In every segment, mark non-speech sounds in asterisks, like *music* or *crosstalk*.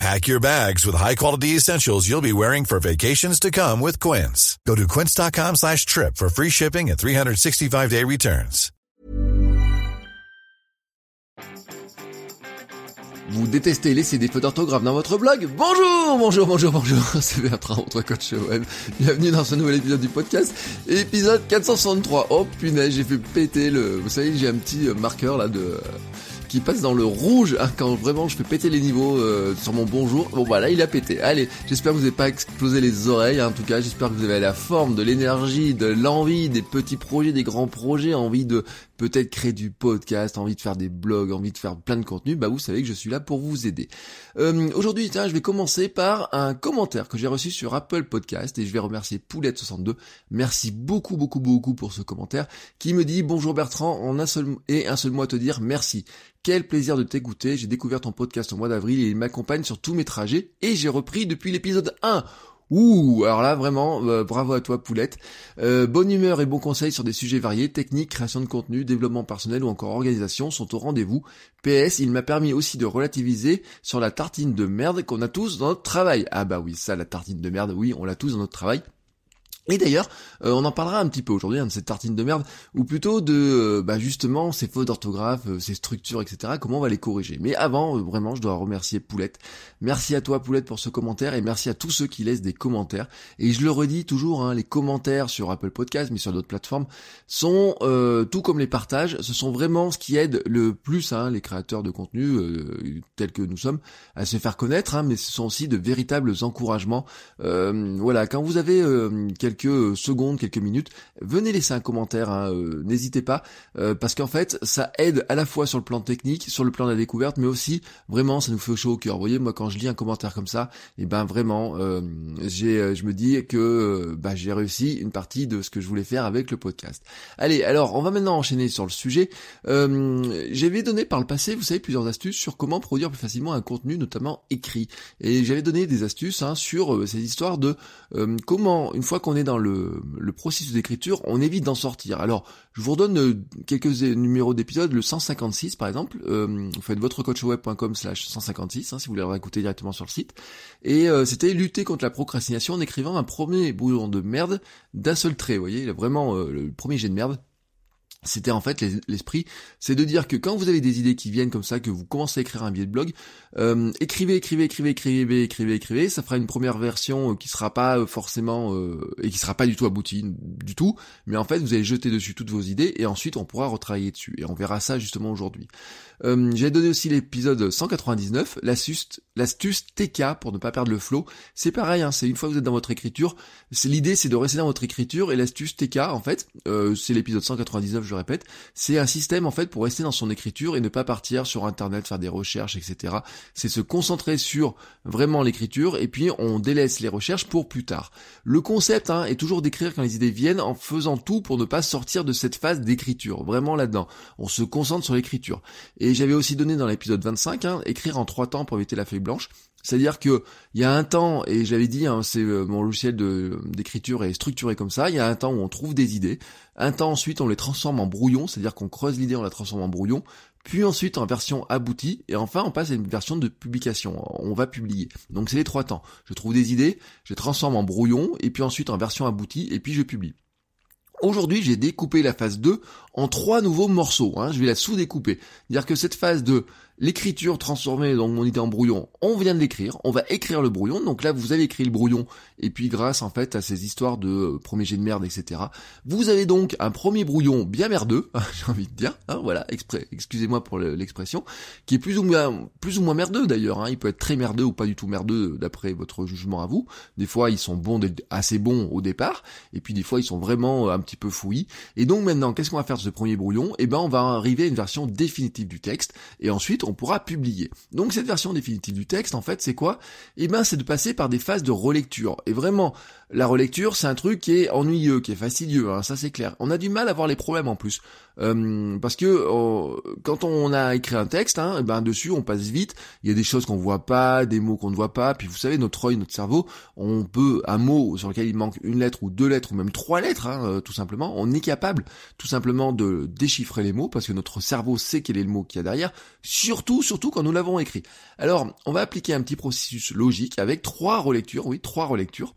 Pack your bags with high-quality essentials you'll be wearing for vacations to come with Quince. Go to quince.com slash trip for free shipping and 365-day returns. Vous détestez laisser des fautes d'orthographe dans votre blog? Bonjour, bonjour, bonjour, bonjour, *laughs* c'est Bertrand, votre coach web. Bienvenue dans ce nouvel épisode du podcast, épisode 463. Oh punaise, j'ai fait péter le... Vous savez, j'ai un petit marqueur là de qui passe dans le rouge hein, quand vraiment je fais péter les niveaux euh, sur mon bonjour. Bon voilà, il a pété. Allez, j'espère que vous n'avez pas explosé les oreilles. Hein, en tout cas, j'espère que vous avez la forme, de l'énergie, de l'envie, des petits projets, des grands projets, envie de peut-être créer du podcast, envie de faire des blogs, envie de faire plein de contenu. Bah vous savez que je suis là pour vous aider. Euh, Aujourd'hui, tiens, je vais commencer par un commentaire que j'ai reçu sur Apple Podcast et je vais remercier Poulette62. Merci beaucoup, beaucoup, beaucoup pour ce commentaire qui me dit bonjour Bertrand en un seul et un seul mot à te dire merci. Quel plaisir de t'écouter, j'ai découvert ton podcast au mois d'avril et il m'accompagne sur tous mes trajets et j'ai repris depuis l'épisode 1. Ouh, alors là vraiment, euh, bravo à toi Poulette. Euh, bonne humeur et bons conseils sur des sujets variés, technique, création de contenu, développement personnel ou encore organisation sont au rendez-vous. PS, il m'a permis aussi de relativiser sur la tartine de merde qu'on a tous dans notre travail. Ah bah oui, ça la tartine de merde, oui, on l'a tous dans notre travail. Et d'ailleurs, euh, on en parlera un petit peu aujourd'hui hein, de cette tartine de merde, ou plutôt de euh, bah, justement ces fautes d'orthographe, euh, ces structures, etc. Comment on va les corriger. Mais avant, vraiment, je dois remercier Poulette. Merci à toi Poulette pour ce commentaire et merci à tous ceux qui laissent des commentaires. Et je le redis toujours, hein, les commentaires sur Apple Podcast, mais sur d'autres plateformes, sont tout comme les partages, ce sont vraiment ce qui aide le plus hein, les créateurs de contenu tels que nous sommes à se faire connaître, mais ce sont aussi de véritables encouragements. voilà, quand vous avez quelques quelques euh, secondes, quelques minutes, venez laisser un commentaire, hein, euh, n'hésitez pas, euh, parce qu'en fait, ça aide à la fois sur le plan technique, sur le plan de la découverte, mais aussi vraiment, ça nous fait chaud au cœur. Vous voyez, moi, quand je lis un commentaire comme ça, et eh ben vraiment, j'ai, je me dis que bah, j'ai réussi une partie de ce que je voulais faire avec le podcast. Allez, alors, on va maintenant enchaîner sur le sujet. j'avais donné par le passé, vous savez, plusieurs astuces sur comment produire plus facilement un contenu, notamment écrit. Et j'avais donné des astuces hein, sur ces histoires de comment, une fois qu'on est dans le, processus d'écriture, on évite d'en sortir. Alors, je vous redonne euh, quelques numéros d'épisodes, le 156 par exemple, euh, vous faites votrecoachweb.com slash 156 hein, si vous voulez réécouter directement sur le site, et euh, c'était lutter contre la procrastination en écrivant un premier brouillon de merde d'un seul trait, vous voyez, vraiment le premier jet de merde, c'était en fait l'esprit, c'est de dire que quand vous avez des idées qui viennent comme ça, que vous commencez à écrire un billet de blog, euh, écrivez, écrivez, écrivez, écrivez, écrivez, écrivez, ça fera une première version euh, qui sera pas euh, forcément et qui sera pas du tout aboutie du tout, mais en fait vous allez jeter dessus toutes vos idées et ensuite on pourra retravailler dessus et on verra ça justement aujourd'hui. Euh, J'ai donné aussi l'épisode 199, l'astuce, TK pour ne pas perdre le flow. C'est pareil, hein, c'est une fois que vous êtes dans votre écriture, c'est l'idée c'est de rester dans votre écriture et l'astuce TK en fait, c'est l'épisode 199 je répète, c'est un système en fait pour rester dans son écriture et ne pas partir sur internet faire des recherches etc. C'est se concentrer sur vraiment l'écriture et puis on délaisse les recherches pour plus tard. Le concept hein, est toujours d'écrire quand les idées viennent en faisant tout pour ne pas sortir de cette phase d'écriture, vraiment là-dedans. On se concentre sur l'écriture. Et j'avais aussi donné dans l'épisode 25, hein, écrire en trois temps pour éviter la feuille blanche. C'est-à-dire que il y a un temps, et j'avais dit, hein, c'est euh, mon logiciel d'écriture est structuré comme ça, il y a un temps où on trouve des idées, un temps ensuite on les transforme en brouillon, c'est-à-dire qu'on creuse l'idée, on la transforme en brouillon, puis ensuite en version aboutie, et enfin on passe à une version de publication, on va publier. Donc c'est les trois temps. Je trouve des idées, je les transforme en brouillon, et puis ensuite en version aboutie, et puis je publie. Aujourd'hui, j'ai découpé la phase 2 en trois nouveaux morceaux. Hein. Je vais la sous-découper. C'est-à-dire que cette phase de l'écriture transformée, donc mon idée en brouillon, on vient de l'écrire, on va écrire le brouillon, donc là vous avez écrit le brouillon, et puis grâce en fait à ces histoires de euh, premier jet de merde, etc., vous avez donc un premier brouillon bien merdeux, *laughs* j'ai envie de dire, hein, voilà, excusez-moi pour l'expression, qui est plus ou moins, plus ou moins merdeux d'ailleurs, hein, il peut être très merdeux ou pas du tout merdeux d'après votre jugement à vous, des fois ils sont bons, assez bons au départ, et puis des fois ils sont vraiment un petit peu fouillis, et donc maintenant qu'est-ce qu'on va faire de ce premier brouillon? Eh ben on va arriver à une version définitive du texte, et ensuite on pourra publier. Donc cette version définitive du texte, en fait, c'est quoi? Eh ben, c'est de passer par des phases de relecture. Et vraiment, la relecture, c'est un truc qui est ennuyeux, qui est fastidieux, hein, ça c'est clair. On a du mal à voir les problèmes en plus. Euh, parce que euh, quand on a écrit un texte, hein, eh ben dessus on passe vite, il y a des choses qu'on voit pas, des mots qu'on ne voit pas, puis vous savez, notre œil, notre cerveau, on peut, un mot sur lequel il manque une lettre ou deux lettres ou même trois lettres, hein, euh, tout simplement, on est capable tout simplement de déchiffrer les mots parce que notre cerveau sait quel est le mot qu'il y a derrière, surtout, surtout quand nous l'avons écrit. Alors, on va appliquer un petit processus logique avec trois relectures, oui, trois relectures.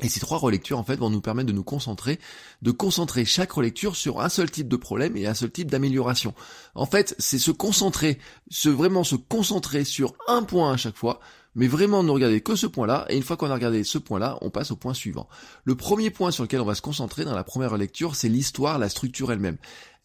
Et ces trois relectures, en fait, vont nous permettre de nous concentrer, de concentrer chaque relecture sur un seul type de problème et un seul type d'amélioration. En fait, c'est se concentrer, se vraiment se concentrer sur un point à chaque fois, mais vraiment ne regarder que ce point-là, et une fois qu'on a regardé ce point-là, on passe au point suivant. Le premier point sur lequel on va se concentrer dans la première lecture, c'est l'histoire, la structure elle-même.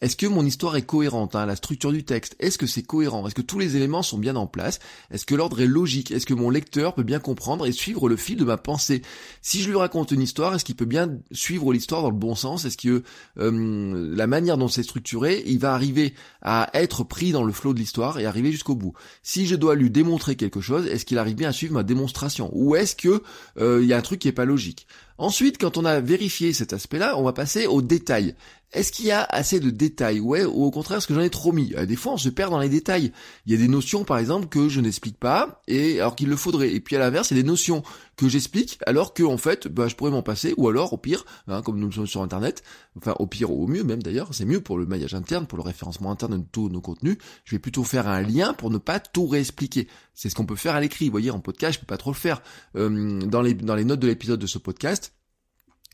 Est-ce que mon histoire est cohérente, hein, la structure du texte? Est-ce que c'est cohérent? Est-ce que tous les éléments sont bien en place? Est-ce que l'ordre est logique? Est-ce que mon lecteur peut bien comprendre et suivre le fil de ma pensée? Si je lui raconte une histoire, est-ce qu'il peut bien suivre l'histoire dans le bon sens? Est-ce que euh, la manière dont c'est structuré, il va arriver à être pris dans le flot de l'histoire et arriver jusqu'au bout? Si je dois lui démontrer quelque chose, est-ce qu'il arrive bien à suivre ma démonstration? Ou est-ce que euh, il y a un truc qui est pas logique? Ensuite, quand on a vérifié cet aspect-là, on va passer au détail. Est-ce qu'il y a assez de détails? Ouais, ou au contraire, est-ce que j'en ai trop mis? Euh, Des fois, on se perd dans les détails. Il y a des notions, par exemple, que je n'explique pas, et alors qu'il le faudrait. Et puis à l'inverse, il y a des notions que j'explique, alors que en fait, bah, je pourrais m'en passer, ou alors, au pire, hein, comme nous sommes sur Internet, enfin au pire ou au mieux même d'ailleurs, c'est mieux pour le maillage interne, pour le référencement interne de tous nos contenus. Je vais plutôt faire un lien pour ne pas tout réexpliquer. C'est ce qu'on peut faire à l'écrit. Vous voyez, en podcast, je peux pas trop le faire. Euh, dans les notes de l'épisode de ce podcast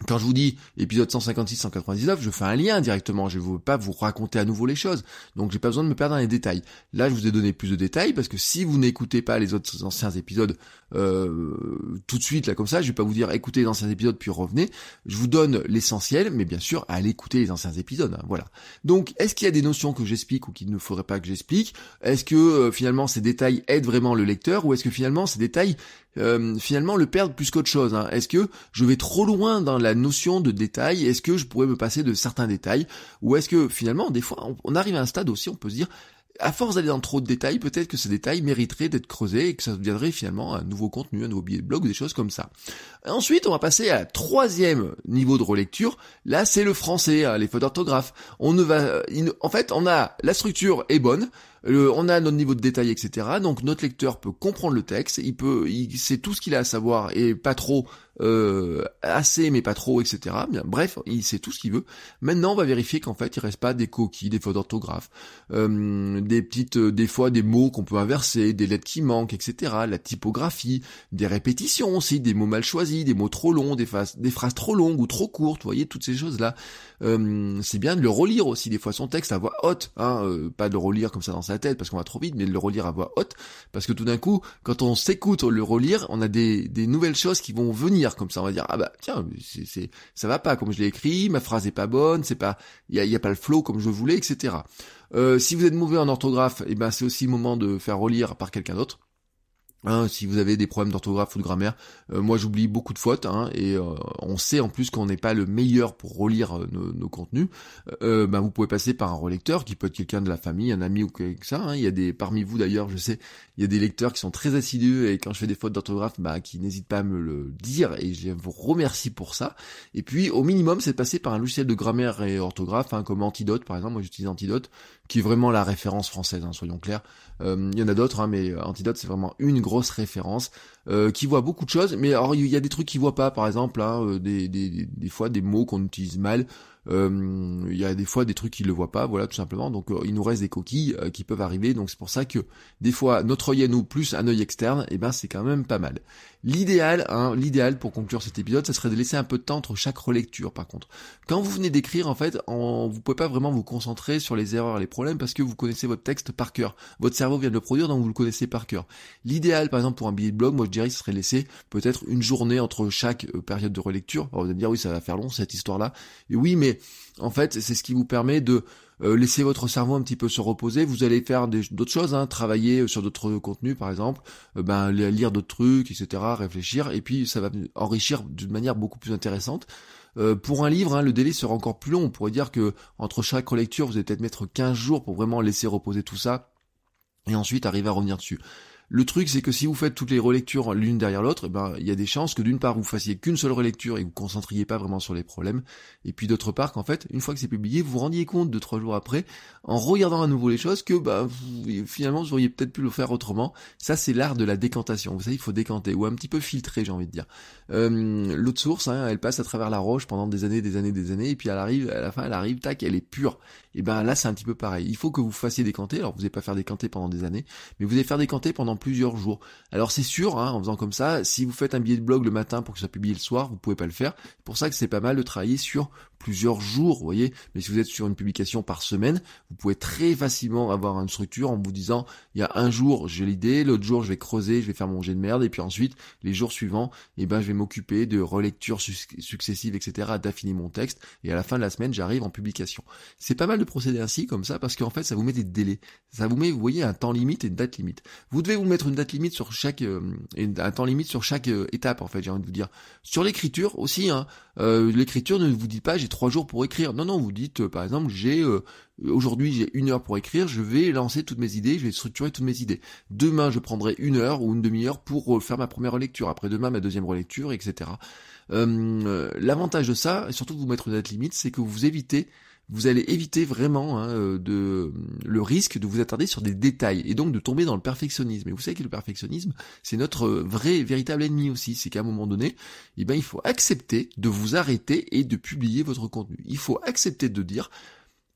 quand je vous dis épisode 156-199, je fais un lien directement, je ne veux pas vous raconter à nouveau les choses, donc j'ai pas besoin de me perdre dans les détails. Là, je vous ai donné plus de détails parce que si vous n'écoutez pas les autres anciens épisodes euh, tout de suite là comme ça, je vais pas vous dire écoutez les anciens épisodes puis revenez. Je vous donne l'essentiel, mais bien sûr allez écouter les anciens épisodes. Hein, voilà. Donc, est-ce qu'il y a des notions que j'explique ou qu'il ne faudrait pas que j'explique? Est-ce que euh, finalement ces détails aident vraiment le lecteur ou est-ce que finalement ces détails euh, finalement le perdre plus qu'autre chose. Hein. Est-ce que je vais trop loin dans la notion de détail? Est-ce que je pourrais me passer de certains détails? Ou est-ce que finalement, des fois, on, arrive à un stade aussi, on peut se dire, à force d'aller dans trop de détails, peut-être que ces détails mériteraient d'être creusés et que ça deviendrait finalement un nouveau contenu, un nouveau billet de blog ou des choses comme ça. Ensuite, on va passer à troisième niveau de relecture. Là, c'est le français, hein, les fautes d'orthographe. On ne va, en fait, on a la structure est bonne, on a notre niveau de détail, etc. Donc notre lecteur peut comprendre le texte, il peut, il sait tout ce qu'il a à savoir et pas trop euh, assez mais pas trop, etc. Bref, il sait tout ce qu'il veut. Maintenant, on va vérifier qu'en fait, il reste pas des coquilles, des fautes d'orthographe, euh, des petites, euh, des fois des mots qu'on peut inverser, des lettres qui manquent, etc. La typographie, des répétitions aussi, des mots mal choisis, des mots trop longs, des, phrases, des phrases trop longues ou trop courtes. Vous voyez toutes ces choses là. c'est bien de le relire aussi des fois son texte à voix haute, hein, pas de relire comme ça dans sa tête parce qu'on va trop vite, mais de le relire à voix haute parce que tout d'un coup, quand on s'écoute le relire, on a des, nouvelles choses qui vont venir comme ça. On va dire ah bah tiens c'est ça va pas comme je l'ai écrit ma phrase est pas bonne c'est pas il y a, y a, pas le flow comme je voulais etc euh, si vous êtes mauvais en orthographe et eh ben c'est aussi le moment de faire relire par quelqu'un d'autre Hein, si vous avez des problèmes d'orthographe ou de grammaire, euh, moi j'oublie beaucoup de fautes hein, et euh, on sait en plus qu'on n'est pas le meilleur pour relire euh, nos, contenus. ben vous pouvez passer par un relecteur qui peut être quelqu'un de la famille, un ami ou quelque ça. Hein. Il y a des parmi vous d'ailleurs, je sais, il y a des lecteurs qui sont très assidus et quand je fais des fautes d'orthographe, bah qui n'hésitent pas à me le dire et je vous remercie pour ça. Et puis au minimum, c'est de passer par un logiciel de grammaire et orthographe comme Antidote par exemple. Moi j'utilise Antidote qui est vraiment la référence française, soyons clairs. Il y en a d'autres, mais Antidote c'est vraiment une grosse référence, euh, qui voit beaucoup de choses, mais alors il y a des trucs qu'il voit pas, par exemple, hein, euh, des, fois des mots qu'on utilise mal, euh, il y a des fois des trucs qu'il ne voit pas, voilà tout simplement. Donc il nous reste des coquilles qui peuvent arriver. Donc c'est pour ça que des fois notre œil à nous plus un œil externe, et eh ben c'est quand même pas mal. L'idéal, hein, l'idéal pour conclure cet épisode, ça serait de laisser un peu de temps entre chaque relecture. Par contre, quand vous venez d'écrire, en fait, en, vous pouvez pas vraiment vous concentrer sur les erreurs et les problèmes parce que vous connaissez votre texte par cœur. Votre cerveau vient de le produire, donc vous le connaissez par cœur. L'idéal, par exemple, pour un billet de blog, moi je dirais, ce serait laisser peut-être une journée entre chaque euh, période de relecture. Alors vous allez dire, oui, ça va faire long cette histoire-là. Oui, mais en fait, c'est ce qui vous permet de euh, laisser votre cerveau un petit peu se reposer. Vous allez faire d'autres choses, hein, travailler sur d'autres contenus, par exemple, euh, ben lire d'autres trucs, etc., réfléchir, et puis ça va enrichir d'une manière beaucoup plus intéressante. Euh, pour un livre, hein, le délai sera encore plus long. On pourrait dire que entre chaque relecture, vous allez peut-être mettre 15 jours pour vraiment laisser reposer tout ça et ensuite arriver à revenir dessus. Le truc, c'est que si vous faites toutes les relectures l'une derrière l'autre, eh ben, il y a des chances que d'une part, vous fassiez qu'une seule relecture et vous concentriez pas vraiment sur les problèmes. Et puis d'autre part, qu'en fait, une fois que c'est publié, vous rendiez compte deux, trois jours après, en regardant à nouveau les choses, que, bah, finalement, vous auriez peut-être pu le faire autrement. Ça, c'est l'art de la décantation. Vous savez, il faut décanter, ou un petit peu filtrer, j'ai envie de dire. Euh, l'autre source, hein, elle passe à travers la roche pendant des années, des années, des années, et puis elle arrive, à la fin, elle arrive, tac, elle est pure. Et ben là, c'est un petit peu pareil. Il faut que vous fassiez décanter. Alors, vous n'allez pas faire décanter pendant des années, mais vous allez faire décanter pendant plusieurs jours. Alors c'est sûr, hein, en faisant comme ça, si vous faites un billet de blog le matin pour que ça soit publié le soir, vous pouvez pas le faire. C'est pour ça que c'est pas mal de travailler sur plusieurs jours, vous voyez. Mais si vous êtes sur une publication par semaine, vous pouvez très facilement avoir une structure en vous disant, il y a un jour j'ai l'idée, l'autre jour je vais creuser, je vais faire mon jet de merde, et puis ensuite les jours suivants, eh ben je vais m'occuper de relectures successives, etc., d'affiner mon texte, et à la fin de la semaine j'arrive en publication. C'est pas mal de procéder ainsi comme ça parce qu'en fait ça vous met des délais, ça vous met, vous voyez, un temps limite et une date limite. Vous devez vous mettre une date limite sur chaque, euh, un temps limite sur chaque euh, étape en fait, j'ai envie de vous dire. Sur l'écriture aussi, hein, euh, l'écriture ne vous dit pas j'ai trois jours pour écrire. Non, non, vous dites par exemple j'ai aujourd'hui j'ai une heure pour écrire, je vais lancer toutes mes idées, je vais structurer toutes mes idées. Demain je prendrai une heure ou une demi-heure pour faire ma première relecture. Après demain ma deuxième relecture, etc. L'avantage de ça, et surtout de vous mettre une date limite, c'est que vous évitez vous allez éviter vraiment hein, euh, de, le risque de vous attarder sur des détails et donc de tomber dans le perfectionnisme. Et vous savez que le perfectionnisme, c'est notre vrai, véritable ennemi aussi. C'est qu'à un moment donné, eh ben, il faut accepter de vous arrêter et de publier votre contenu. Il faut accepter de dire,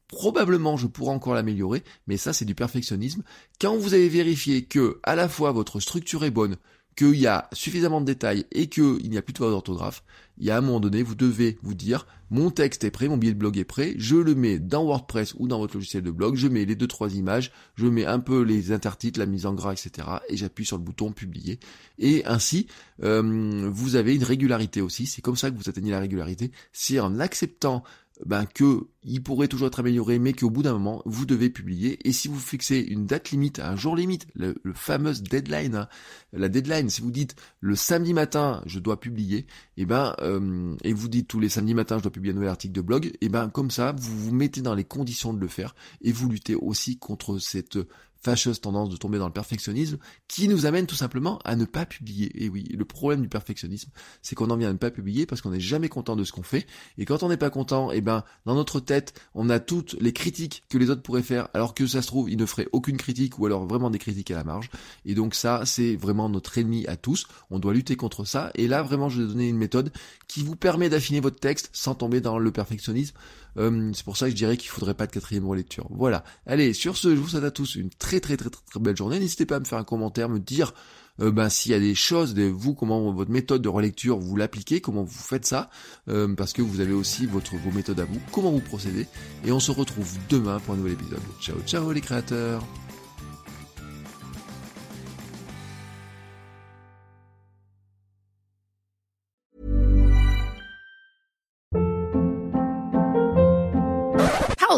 probablement je pourrais encore l'améliorer, mais ça c'est du perfectionnisme. Quand vous avez vérifié que à la fois votre structure est bonne, qu'il y a suffisamment de détails et qu'il n'y a plus de faute d'orthographe, il y a un moment donné, vous devez vous dire, mon texte est prêt, mon billet de blog est prêt, je le mets dans WordPress ou dans votre logiciel de blog, je mets les deux, trois images, je mets un peu les intertitres, la mise en gras, etc. et j'appuie sur le bouton publier. Et ainsi, euh, vous avez une régularité aussi, c'est comme ça que vous atteignez la régularité, c'est en acceptant ben, que il pourrait toujours être amélioré, mais qu'au bout d'un moment, vous devez publier. Et si vous fixez une date limite, un jour limite, le, fameux deadline, hein, la deadline, si vous dites le samedi matin, je dois publier, et eh ben, euh, et vous dites tous les samedis matins, je dois publier un nouvel article de blog, et eh ben, comme ça, vous vous mettez dans les conditions de le faire, et vous luttez aussi contre cette fâcheuse tendance de tomber dans le perfectionnisme qui nous amène tout simplement à ne pas publier. Et oui, le problème du perfectionnisme, c'est qu'on en vient à ne pas publier parce qu'on n'est jamais content de ce qu'on fait. Et quand on n'est pas content, eh ben, dans notre tête, on a toutes les critiques que les autres pourraient faire, alors que ça se trouve, ils ne feraient aucune critique ou alors vraiment des critiques à la marge. Et donc ça, c'est vraiment notre ennemi à tous. On doit lutter contre ça. Et là, vraiment, je vais donner une méthode qui vous permet d'affiner votre texte sans tomber dans le perfectionnisme. Euh, c'est pour ça que je dirais qu'il faudrait pas de quatrième relecture. Voilà. Allez, sur ce, je vous souhaite à tous une très très très très, très belle journée. N'hésitez pas à me faire un commentaire, me dire euh, ben, s'il y a des choses de vous, comment votre méthode de relecture vous l'appliquez, comment vous faites ça, euh, parce que vous avez aussi votre vos méthodes à vous, comment vous procédez. Et on se retrouve demain pour un nouvel épisode. Ciao ciao les créateurs.